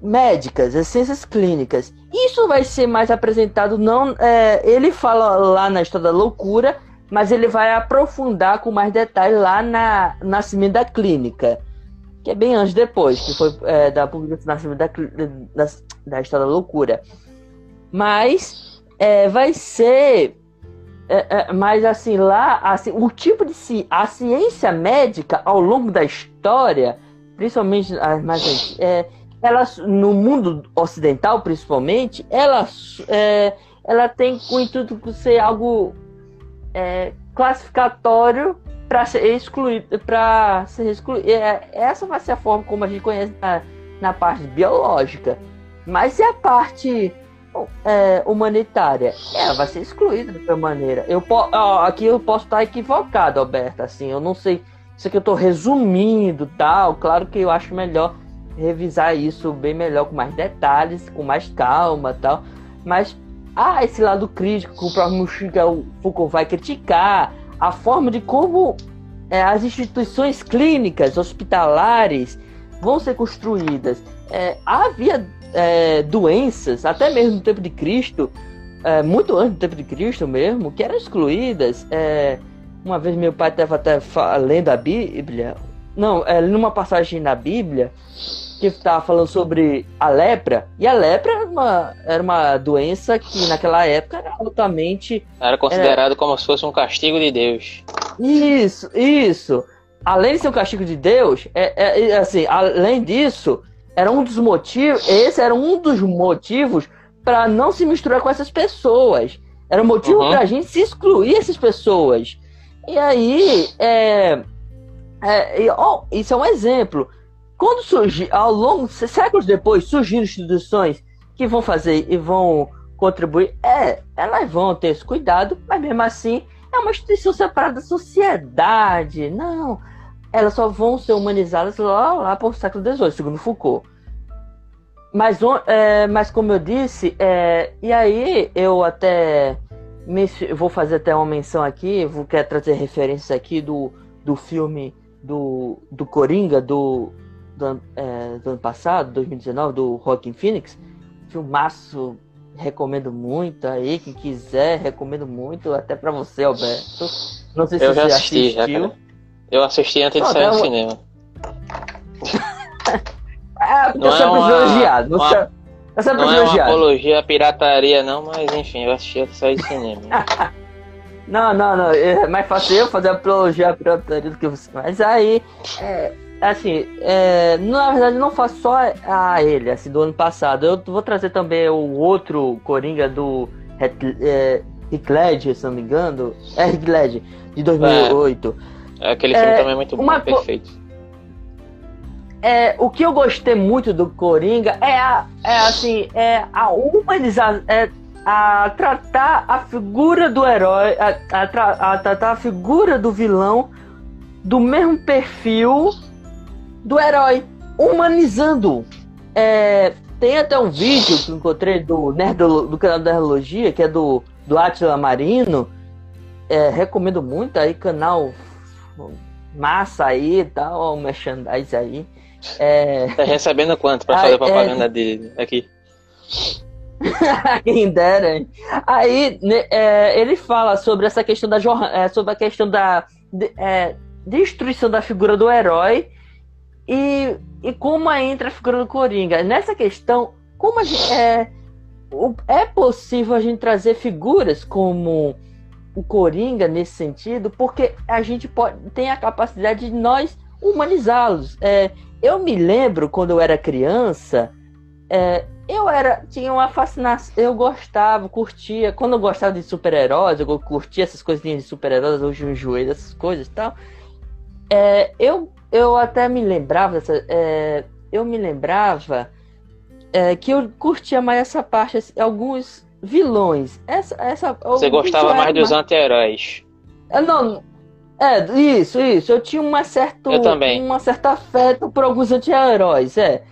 médicas as ciências clínicas. Isso vai ser mais apresentado não é, ele fala lá na história da loucura mas ele vai aprofundar com mais detalhes lá na nascimento da clínica que é bem antes depois que foi é, da publicação da, da, da história da loucura. Mas é, vai ser é, é, mas assim, lá, assim, o tipo de ci a ciência médica ao longo da história, principalmente as mais é, ela, no mundo ocidental, principalmente, ela, é, ela tem o intuito de ser algo é, classificatório para ser excluído, para ser excluído. É, essa vai ser a forma como a gente conhece na, na parte biológica. Mas se a parte é, humanitária, ela vai ser excluída de qualquer maneira. Eu, ó, aqui eu posso estar equivocado, Alberto, assim, eu não sei. Isso aqui eu estou resumindo tal. Claro que eu acho melhor revisar isso bem melhor, com mais detalhes, com mais calma tal. Mas, ah, esse lado crítico que o próprio Foucault vai criticar, a forma de como é, as instituições clínicas, hospitalares, vão ser construídas. É, havia é, doenças, até mesmo no tempo de Cristo, é, muito antes do tempo de Cristo mesmo, que eram excluídas. É, uma vez meu pai estava até lendo a Bíblia, não, é, numa passagem na Bíblia, que estava falando sobre a lepra, e a lepra era uma, era uma doença que naquela época era altamente. Era considerado como se fosse um castigo de Deus. Isso, isso. Além de ser um castigo de Deus, é, é, é assim, além disso, era um dos motivos, esse era um dos motivos para não se misturar com essas pessoas. Era um motivo uhum. para a gente se excluir essas pessoas. E aí, é, é, oh, isso é um exemplo. Quando surgir, ao longo, séculos depois, surgiram instituições que vão fazer e vão contribuir, é, elas vão ter esse cuidado, mas mesmo assim é uma instituição separada da sociedade. Não, elas só vão ser humanizadas lá, lá para o século XVIII, segundo Foucault. Mas, é, mas como eu disse, é, e aí eu até me, vou fazer até uma menção aqui, vou querer trazer referências aqui do, do filme do, do Coringa do, do, é, do ano passado, 2019, do Rockin' Phoenix. Filmaço, recomendo muito aí, quem quiser, recomendo muito, até para você, Alberto. Não sei se eu você já assisti, assistiu. Já, eu assisti antes de sair do cinema. <laughs> É, porque não eu sempre é uma, elogiado. Uma, eu sempre não é uma apologia à pirataria, não, mas enfim, eu assisti até sair do cinema. <laughs> não, não, não. É mais fácil eu fazer apologia à pirataria do que você. Mas aí, é, assim, é, na verdade, não faço só a ele, assim, do ano passado. Eu vou trazer também o outro Coringa do é, Rick Ledger, se não me engano. É Rick Ledger, de 2008. É, aquele filme é, também é muito bom, perfeito é, o que eu gostei muito do Coringa é, a, é assim, é a humanizar, é a tratar a figura do herói, a, a, a, tratar a figura do vilão do mesmo perfil do herói, humanizando. É, tem até um vídeo que eu encontrei do, do, do canal da Nerdologia, que é do, do Atila Marino. É, recomendo muito aí, canal massa aí e tal, o merchandise aí. É... <laughs> Tá recebendo quanto pra fazer é- propaganda é... dele aqui? <laughs> Quem dera. Aí né, é, ele fala sobre essa questão da é, sobre a questão da de, é, destruição da figura do herói e, e como entra a figura do Coringa. Nessa questão, como gente, é, é possível a gente trazer figuras como o Coringa nesse sentido, porque a gente pode, tem a capacidade de nós humanizá-los. É, eu me lembro quando eu era criança, é, eu era tinha uma fascinação, eu gostava, curtia, quando eu gostava de super-heróis, eu curtia essas coisinhas de super-heróis, hoje eu enjoei dessas coisas e tal. É, eu, eu até me lembrava dessa, é, eu me lembrava é, que eu curtia mais essa parte, assim, alguns vilões. Essa, essa, Você gostava mais dos anti-heróis? É, não, é, isso, isso. Eu tinha uma certa, eu também. uma certa afeto por alguns anti-heróis, é.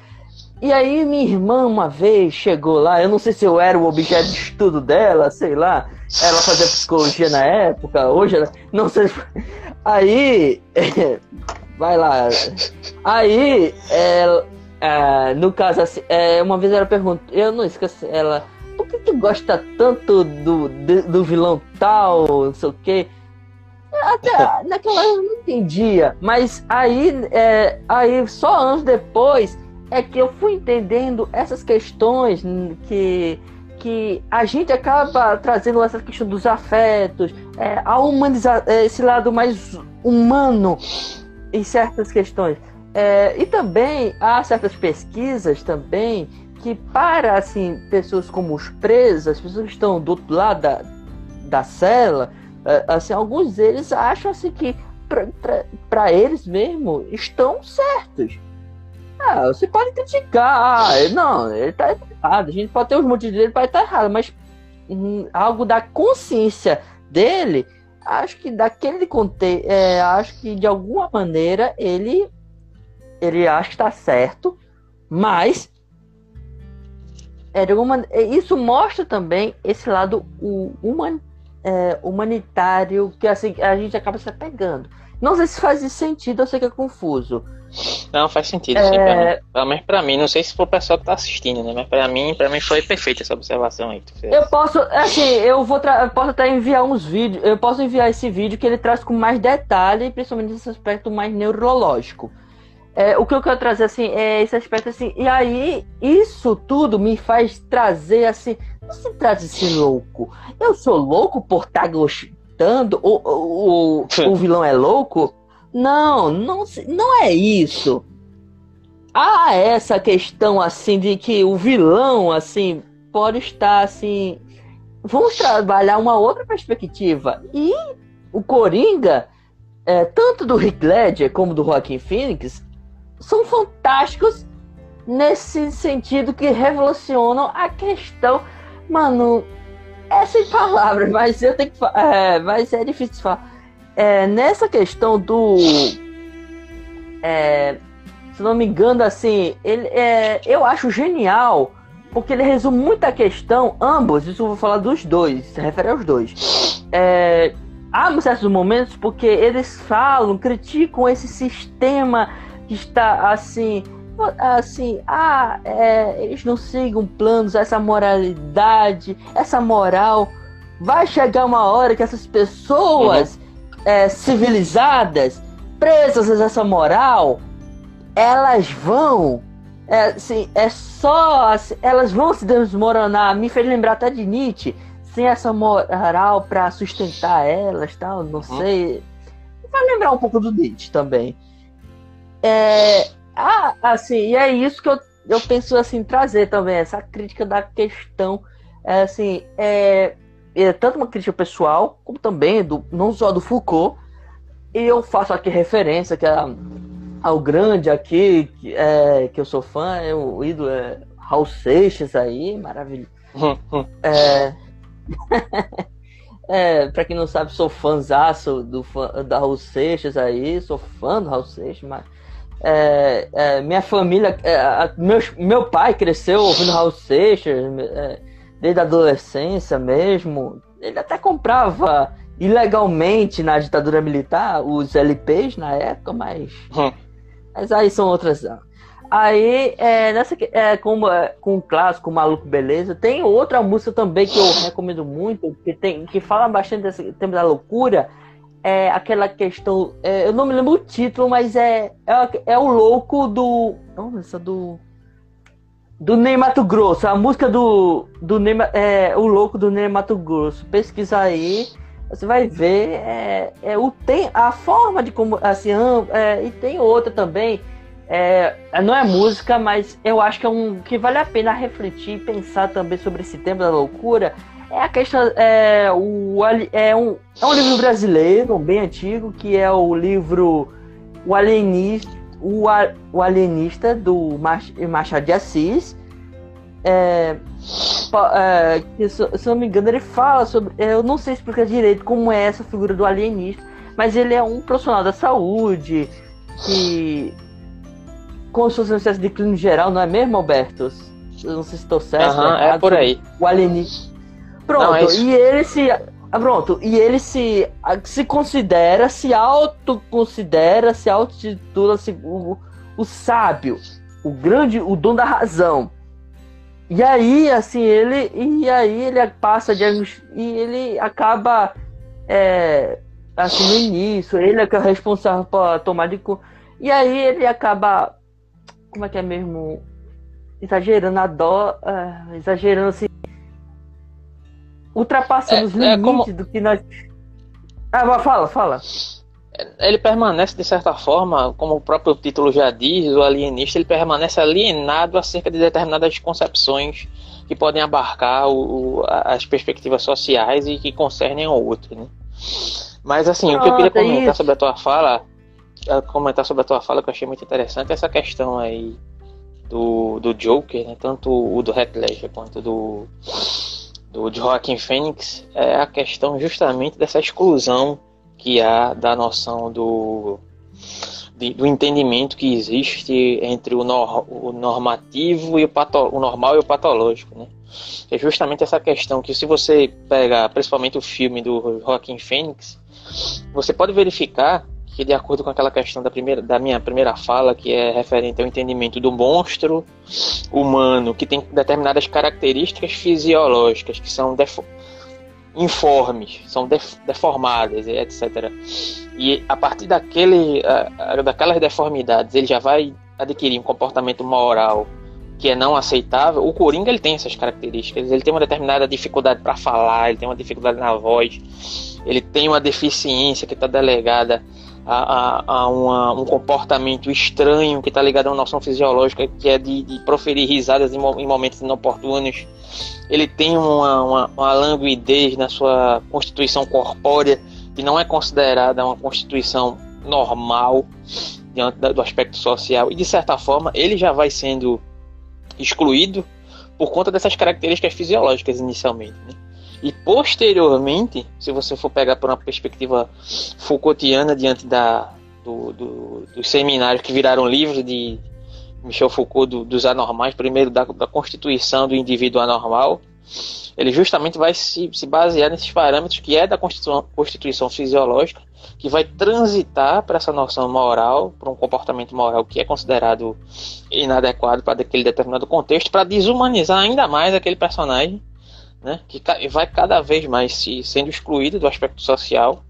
E aí minha irmã uma vez chegou lá, eu não sei se eu era o objeto de estudo dela, sei lá. Ela fazia psicologia na época, hoje ela. Não sei. Aí. <laughs> vai lá. Aí, é, é, no caso assim, é, uma vez ela perguntou, eu não esqueci, ela. Por que tu gosta tanto do, do vilão tal, não sei o quê? Até <laughs> naquela eu não entendia. Mas aí, é, aí só anos depois é que eu fui entendendo essas questões que, que a gente acaba trazendo essa questão dos afetos, é, a humanizar é, esse lado mais humano em certas questões. É, e também há certas pesquisas também que para assim pessoas como os presos, as pessoas que estão do outro lado da, da cela, é, assim, alguns deles acham assim que para eles mesmo estão certos. Ah, você pode criticar, ah, não, ele tá errado, a gente pode ter os motivos dele para estar errado, mas hum, algo da consciência dele, acho que daquele contexto, é, acho que de alguma maneira ele ele acha que está certo, mas é, de alguma, isso mostra também esse lado human, é, humanitário que assim, a gente acaba se apegando. Não sei se faz sentido, eu sei que é confuso. Não, faz sentido, é... sim, mim. Pelo menos pra mim, não sei se for o pessoal que tá assistindo, né? Mas pra mim, pra mim foi perfeita essa observação aí. Eu posso, assim, eu vou eu posso até enviar uns vídeos, eu posso enviar esse vídeo que ele traz com mais detalhe, principalmente nesse aspecto mais neurológico. É, o que eu quero trazer, assim, é esse aspecto, assim, e aí, isso tudo me faz trazer, assim, não se trata de ser louco. Eu sou louco por estar tá gostando, o, o, o, o vilão é louco? Não, não, não é isso. Há essa questão assim de que o vilão assim pode estar assim. Vamos trabalhar uma outra perspectiva. E o Coringa, é, tanto do Rick Ledger como do Joaquin Phoenix, são fantásticos nesse sentido que revolucionam a questão. Mano, é sem palavras, <laughs> mas eu tenho que é, mas é difícil falar é, nessa questão do. É, se não me engano, assim, ele, é, eu acho genial, porque ele resume muita questão, ambos, isso eu vou falar dos dois, se refere aos dois. É, há certos momentos porque eles falam, criticam esse sistema que está assim, assim, ah, é, eles não sigam planos, essa moralidade, essa moral. Vai chegar uma hora que essas pessoas uhum é, civilizadas, presas a essa moral, elas vão. É, assim, é só. Assim, elas vão se desmoronar. Me fez lembrar até de Nietzsche. Sem essa moral para sustentar elas, tal, não uhum. sei. Vai lembrar um pouco do Nietzsche também. É, ah, assim, e é isso que eu, eu penso assim trazer também essa crítica da questão, é, assim, é, é tanto uma crítica pessoal, como também do, não só do Foucault. E eu faço aqui referência que a, ao grande aqui, que, é, que eu sou fã, é o ídolo é Raul Seixas aí, maravilhoso. <laughs> é, <laughs> é, pra quem não sabe, sou fãzaço do, fã, da Raul Seixas aí, sou fã do Raul Seixas, mas é, é, minha família, é, meu, meu pai cresceu ouvindo Raul Seixas, é, desde a adolescência mesmo. Ele até comprava ilegalmente na ditadura militar os LPs na época, mas. Hum. Mas aí são outras. Aí, é, nessa, é, com, com o clássico Maluco Beleza, tem outra música também que eu recomendo muito, que, tem, que fala bastante desse tema da loucura. É aquela questão. É, eu não me lembro o título, mas é, é, é o louco do. Nossa, do do Ney Mato Grosso, a música do, do Ney, é, o louco do Ney Mato Grosso. Pesquisa aí, você vai ver é, é o tem a forma de como assim é, e tem outra também. É, não é música, mas eu acho que é um que vale a pena refletir e pensar também sobre esse tema da loucura. É a questão é, o, é, um, é um livro brasileiro bem antigo que é o livro O Alienista o, o alienista do Machado de Assis. É, é, que, se, se não me engano, ele fala sobre. É, eu não sei explicar direito como é essa figura do alienista, mas ele é um profissional da saúde que. Como se fosse espécie de clínico geral, não é mesmo, Alberto? Eu não sei se estou certo. Uhum, é por aí. O alienista. Pronto, é e ele se ah, pronto, e ele se, se considera, se autoconsidera, se autotitula se, o, o sábio, o grande, o dom da razão. E aí, assim, ele. E aí ele passa de. E ele acaba. É, assim, no início, ele é que é responsável por tomar de. E aí ele acaba. Como é que é mesmo? Exagerando a dó. Uh, exagerando assim ultrapassando é, os limites é como... do que nós. Ah, fala, fala. Ele permanece, de certa forma, como o próprio título já diz, o alienista, ele permanece alienado acerca de determinadas concepções que podem abarcar o, as perspectivas sociais e que concernem ao outro. Né? Mas, assim, o que eu queria comentar sobre a tua fala, é, comentar sobre a tua fala, que eu achei muito interessante, é essa questão aí do, do Joker, né? tanto o do Heath Ledger quanto do do Joaquim Fênix é a questão justamente dessa exclusão que há da noção do, de, do entendimento que existe entre o, nor, o normativo e o, pato, o normal e o patológico, né? É justamente essa questão que se você pega principalmente o filme do Joaquim Fênix, você pode verificar que de acordo com aquela questão da, primeira, da minha primeira fala, que é referente ao entendimento do monstro humano, que tem determinadas características fisiológicas que são informes, são def deformadas, etc. E a partir daquele, daquelas deformidades, ele já vai adquirir um comportamento moral que é não aceitável. O Coringa ele tem essas características. Ele tem uma determinada dificuldade para falar, ele tem uma dificuldade na voz, ele tem uma deficiência que está delegada a, a, a uma, um comportamento estranho que está ligado a uma noção fisiológica que é de, de proferir risadas em, em, momentos inoportunos. Ele tem uma, uma, uma languidez na sua constituição corpórea que não é considerada uma constituição normal diante do aspecto social e de certa forma ele já vai sendo excluído por conta dessas características fisiológicas inicialmente. Né? E posteriormente, se você for pegar por uma perspectiva Foucaultiana diante da, do, do, dos seminários que viraram livros de Michel Foucault do, dos anormais, primeiro da, da constituição do indivíduo anormal, ele justamente vai se, se basear nesses parâmetros que é da constituição, constituição fisiológica, que vai transitar para essa noção moral, para um comportamento moral que é considerado inadequado para aquele determinado contexto, para desumanizar ainda mais aquele personagem, né, que vai cada vez mais se sendo excluído do aspecto social,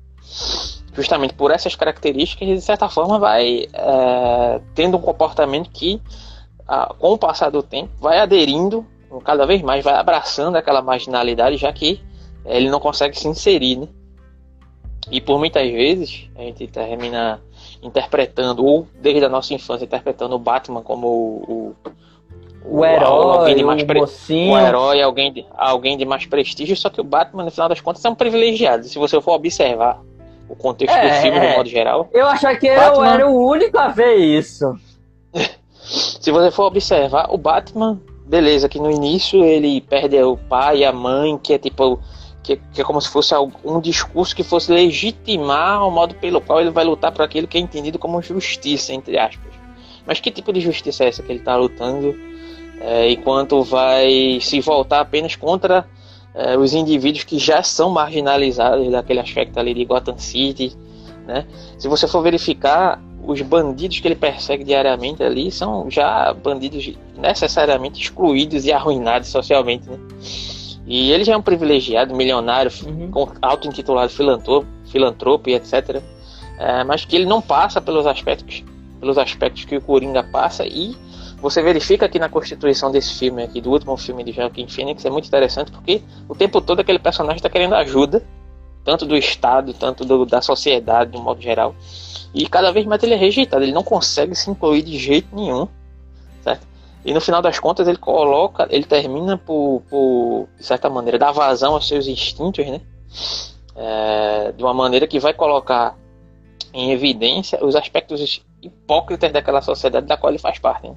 justamente por essas características, e de certa forma vai é, tendo um comportamento que, a, com o passar do tempo, vai aderindo cada vez mais vai abraçando aquela marginalidade, já que ele não consegue se inserir, né? E por muitas vezes a gente termina interpretando, ou desde a nossa infância, interpretando o Batman como o, o, o herói, alguém de mais pre... o herói, alguém de, alguém de mais prestígio, só que o Batman, no final das contas, é um privilegiado. Se você for observar o contexto é, do filme, é. de modo geral. Eu achava que Batman... eu era o único a ver isso. <laughs> Se você for observar, o Batman beleza, que no início ele perde o pai e a mãe, que é tipo. Que, que é como se fosse um discurso que fosse legitimar o modo pelo qual ele vai lutar por aquilo que é entendido como justiça, entre aspas. Mas que tipo de justiça é essa que ele está lutando? É, enquanto vai se voltar apenas contra é, os indivíduos que já são marginalizados daquele aspecto ali de Gotham City, né? Se você for verificar, os bandidos que ele persegue diariamente ali são já bandidos necessariamente excluídos e arruinados socialmente, né? E ele já é um privilegiado, milionário, uhum. auto-intitulado filantropo, filantropo e etc. É, mas que ele não passa pelos aspectos, pelos aspectos que o Coringa passa e você verifica aqui na constituição desse filme aqui, do último filme de Joaquim Phoenix, é muito interessante porque o tempo todo aquele personagem está querendo ajuda, tanto do Estado, tanto do, da sociedade, de um modo geral. E cada vez mais ele é rejeitado, ele não consegue se incluir de jeito nenhum, certo? E no final das contas ele coloca, ele termina por, por de certa maneira, dar vazão aos seus instintos, né? É, de uma maneira que vai colocar em evidência os aspectos hipócritas daquela sociedade da qual ele faz parte. Né?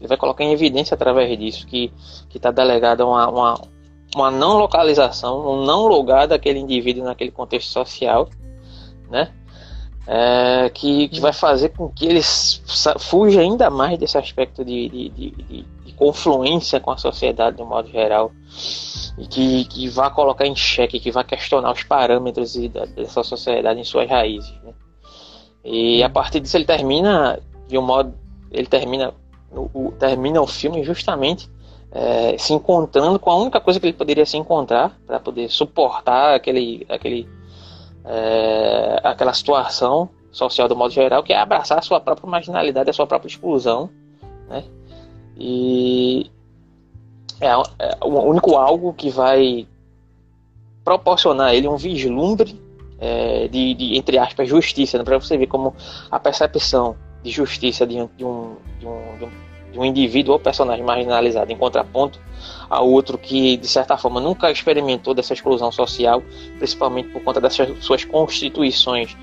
Ele vai colocar em evidência através disso que está delegado a uma, uma, uma não localização, um não lugar daquele indivíduo naquele contexto social, né? é, que, que vai fazer com que eles fuja ainda mais desse aspecto de, de, de, de, confluência com a sociedade de um modo geral e que, que vá colocar em xeque, que vá questionar os parâmetros dessa sociedade em suas raízes. Né? E a partir disso ele termina de um modo, ele termina o, termina o filme justamente é, se encontrando com a única coisa que ele poderia se encontrar para poder suportar aquele, aquele é, aquela situação social do modo geral, que é abraçar a sua própria marginalidade, a sua própria exclusão, né? E é, é o único algo que vai proporcionar a ele um vislumbre é, de, de, entre aspas, justiça, né? para você ver como a percepção de justiça de um, de um, de um de um indivíduo ou personagem marginalizado em contraponto a outro que, de certa forma, nunca experimentou dessa exclusão social, principalmente por conta dessas suas constituições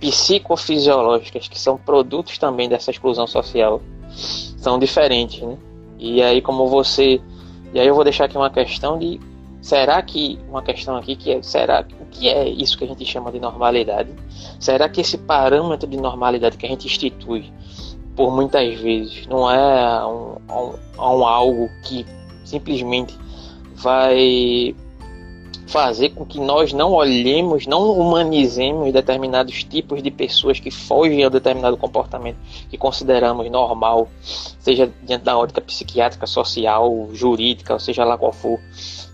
psicofisiológicas, que são produtos também dessa exclusão social, são diferentes, né? E aí, como você. E aí, eu vou deixar aqui uma questão de. Será que. Uma questão aqui que é. Será o que é isso que a gente chama de normalidade? Será que esse parâmetro de normalidade que a gente institui por muitas vezes. Não é um, um, um algo que simplesmente vai fazer com que nós não olhemos, não humanizemos determinados tipos de pessoas que fogem a determinado comportamento que consideramos normal, seja diante da ótica psiquiátrica, social, jurídica, ou seja lá qual for,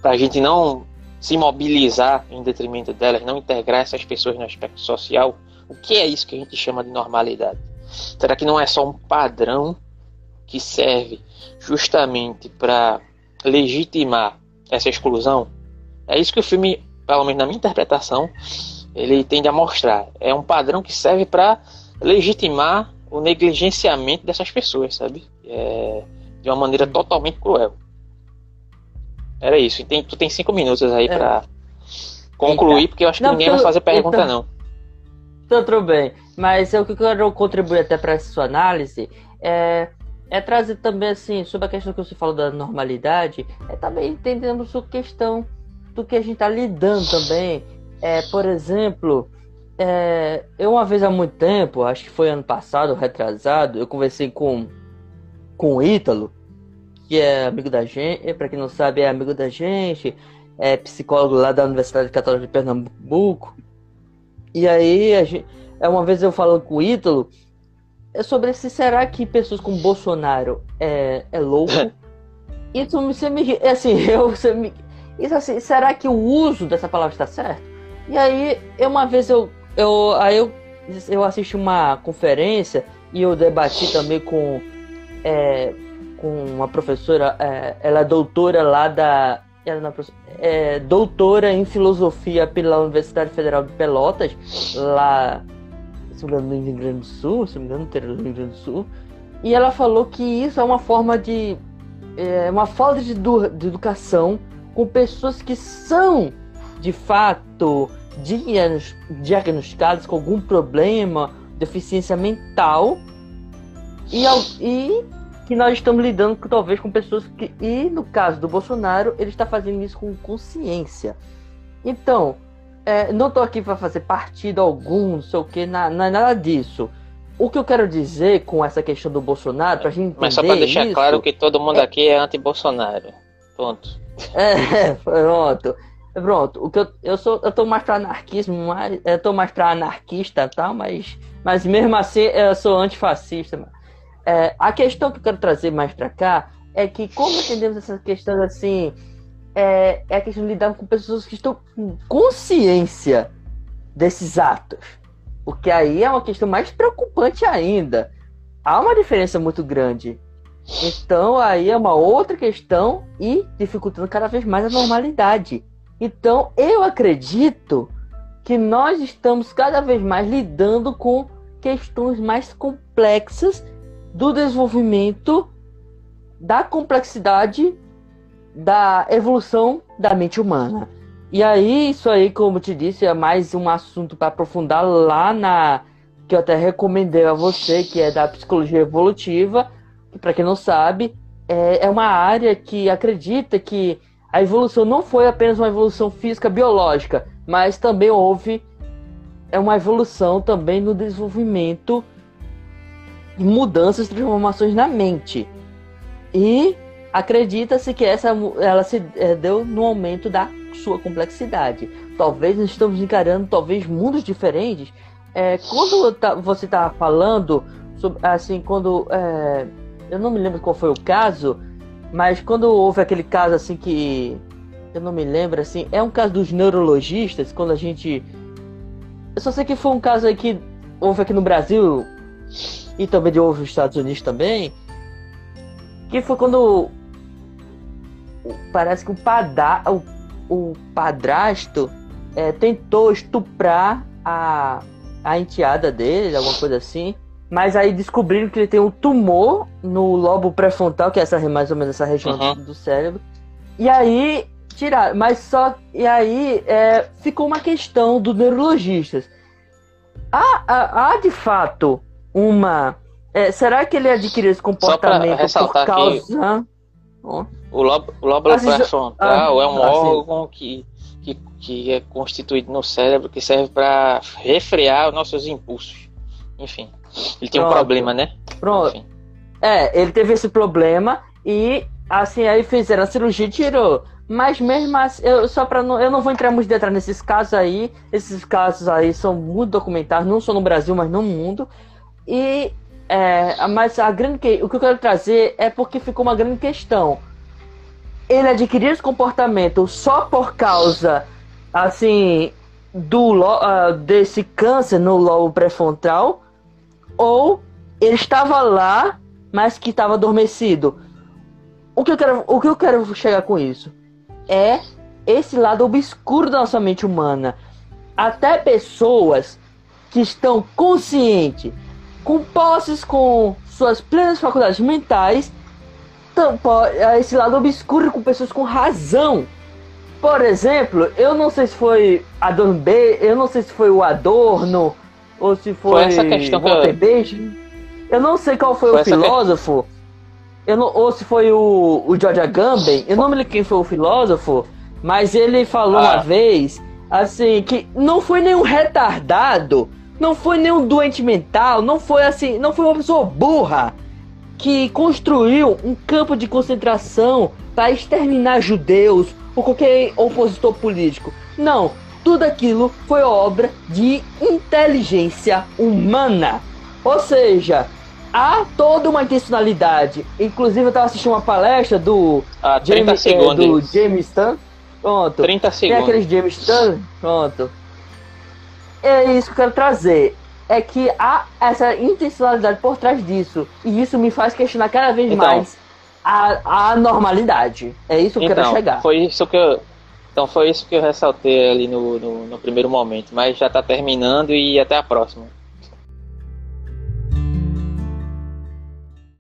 para a gente não se mobilizar em detrimento delas, não integrar essas pessoas no aspecto social. O que é isso que a gente chama de normalidade? Será que não é só um padrão que serve justamente para legitimar essa exclusão? É isso que o filme, pelo menos na minha interpretação, ele tende a mostrar. É um padrão que serve para legitimar o negligenciamento dessas pessoas, sabe? É, de uma maneira totalmente cruel. Era isso. E tem, tu tem cinco minutos aí é. para concluir, porque eu acho que não, ninguém vai fazer pergunta, então, não. Então, tudo bem. Mas o que eu quero contribuir até para essa sua análise é, é trazer também, assim, sobre a questão que você falou da normalidade, é também entendendo sua questão do que a gente está lidando também. É, por exemplo, é, eu uma vez há muito tempo, acho que foi ano passado, retrasado, eu conversei com, com o Ítalo, que é amigo da gente, para quem não sabe, é amigo da gente, é psicólogo lá da Universidade Católica de Pernambuco. E aí, a gente, é uma vez eu falando com o Ítalo, é sobre se será que pessoas como Bolsonaro é, é louco? <laughs> Isso me, me assim, <laughs> eu, você me, isso assim, será que o uso dessa palavra está certo? E aí, uma vez eu, eu, aí eu, eu assisti uma conferência e eu debati também com, é, com uma professora, é, ela é doutora lá da. Ela é, é doutora em filosofia pela Universidade Federal de Pelotas, lá, se me engano, no Rio Grande do Sul, se me engano, no Rio Grande do Sul. E ela falou que isso é uma forma de. É, uma falta de, de educação com pessoas que são, de fato, diagnosticadas com algum problema, deficiência mental, e, e que nós estamos lidando talvez com pessoas que. E no caso do Bolsonaro, ele está fazendo isso com consciência. Então, é, não estou aqui para fazer partido algum, não sei o que, não, não é nada disso. O que eu quero dizer com essa questão do Bolsonaro, para a gente entender Mas só para deixar isso, claro que todo mundo é... aqui é anti-Bolsonaro. Ponto. É, <laughs> pronto. Pronto, o que eu, eu sou, eu tô mais para anarquismo, mas eu tô mais para anarquista, tal, mas mas mesmo assim eu sou antifascista. É, a questão que eu quero trazer mais para cá é que como entendemos essa questão assim, é, é a questão de lidar com pessoas que estão com consciência desses atos. Porque aí é uma questão mais preocupante ainda. Há uma diferença muito grande então aí é uma outra questão e dificultando cada vez mais a normalidade. Então eu acredito que nós estamos cada vez mais lidando com questões mais complexas do desenvolvimento da complexidade da evolução da mente humana. E aí, isso aí, como te disse, é mais um assunto para aprofundar lá na que eu até recomendei a você, que é da psicologia evolutiva, que para quem não sabe, é, é uma área que acredita que a evolução não foi apenas uma evolução física biológica, mas também houve é uma evolução também no desenvolvimento de mudanças transformações na mente. E acredita-se que essa ela se é, deu no aumento da sua complexidade. Talvez nós estamos encarando talvez mundos diferentes. É, quando você está falando sobre, assim, quando é, eu não me lembro qual foi o caso, mas quando houve aquele caso assim que eu não me lembro assim, é um caso dos neurologistas, quando a gente eu só sei que foi um caso aí que houve aqui no Brasil e também houve nos Estados Unidos também, que foi quando parece que o, padra, o, o padrasto é, tentou estuprar a, a enteada dele, alguma coisa assim. Mas aí descobriram que ele tem um tumor no lobo pré-frontal, que é essa, mais ou menos essa região uhum. do cérebro. E aí tiraram. Mas só. E aí é, ficou uma questão dos neurologistas. Há, há, há de fato uma. É, será que ele adquiriu esse comportamento por causa. Oh. O lobo, o lobo pré-frontal ah, é um ah, órgão que, que, que é constituído no cérebro que serve para refrear os nossos impulsos. Enfim. Ele tem um problema, né? Pronto. Enfim. É, ele teve esse problema e assim aí fizeram a cirurgia e tirou. Mas mesmo assim, eu, só para não, eu não vou entrar muito detalhes nesses casos aí. Esses casos aí são muito documentados, não só no Brasil, mas no mundo. E é, mas a grande o que eu quero trazer é porque ficou uma grande questão. Ele adquiriu esse comportamento só por causa, assim, do uh, desse câncer no lobo pré-frontal, ou ele estava lá, mas que estava adormecido. O que eu quero, o que eu quero chegar com isso é esse lado obscuro da nossa mente humana. Até pessoas que estão conscientes com posses com suas plenas faculdades mentais, esse lado obscuro com pessoas com razão. Por exemplo, eu não sei se foi Adorno B, eu não sei se foi o Adorno, ou se foi, foi essa questão Walter que eu... eu não sei qual foi, foi o filósofo, que... eu não, ou se foi o, o George Agamben, eu não me lembro quem foi o filósofo, mas ele falou ah. uma vez, assim, que não foi nenhum retardado não foi nenhum doente mental, não foi assim, não foi uma pessoa burra que construiu um campo de concentração para exterminar judeus ou qualquer opositor político. Não, tudo aquilo foi obra de inteligência humana. Ou seja, há toda uma intencionalidade. Inclusive, eu estava assistindo uma palestra do, ah, James, é, do James Stan. Pronto. 30 segundos. Tem aqueles James Stan. Pronto é isso que eu quero trazer. É que há essa intencionalidade por trás disso. E isso me faz questionar cada vez então, mais a, a normalidade. É isso que eu então, quero chegar. Foi isso que eu. Então foi isso que eu ressaltei ali no, no, no primeiro momento. Mas já está terminando e até a próxima.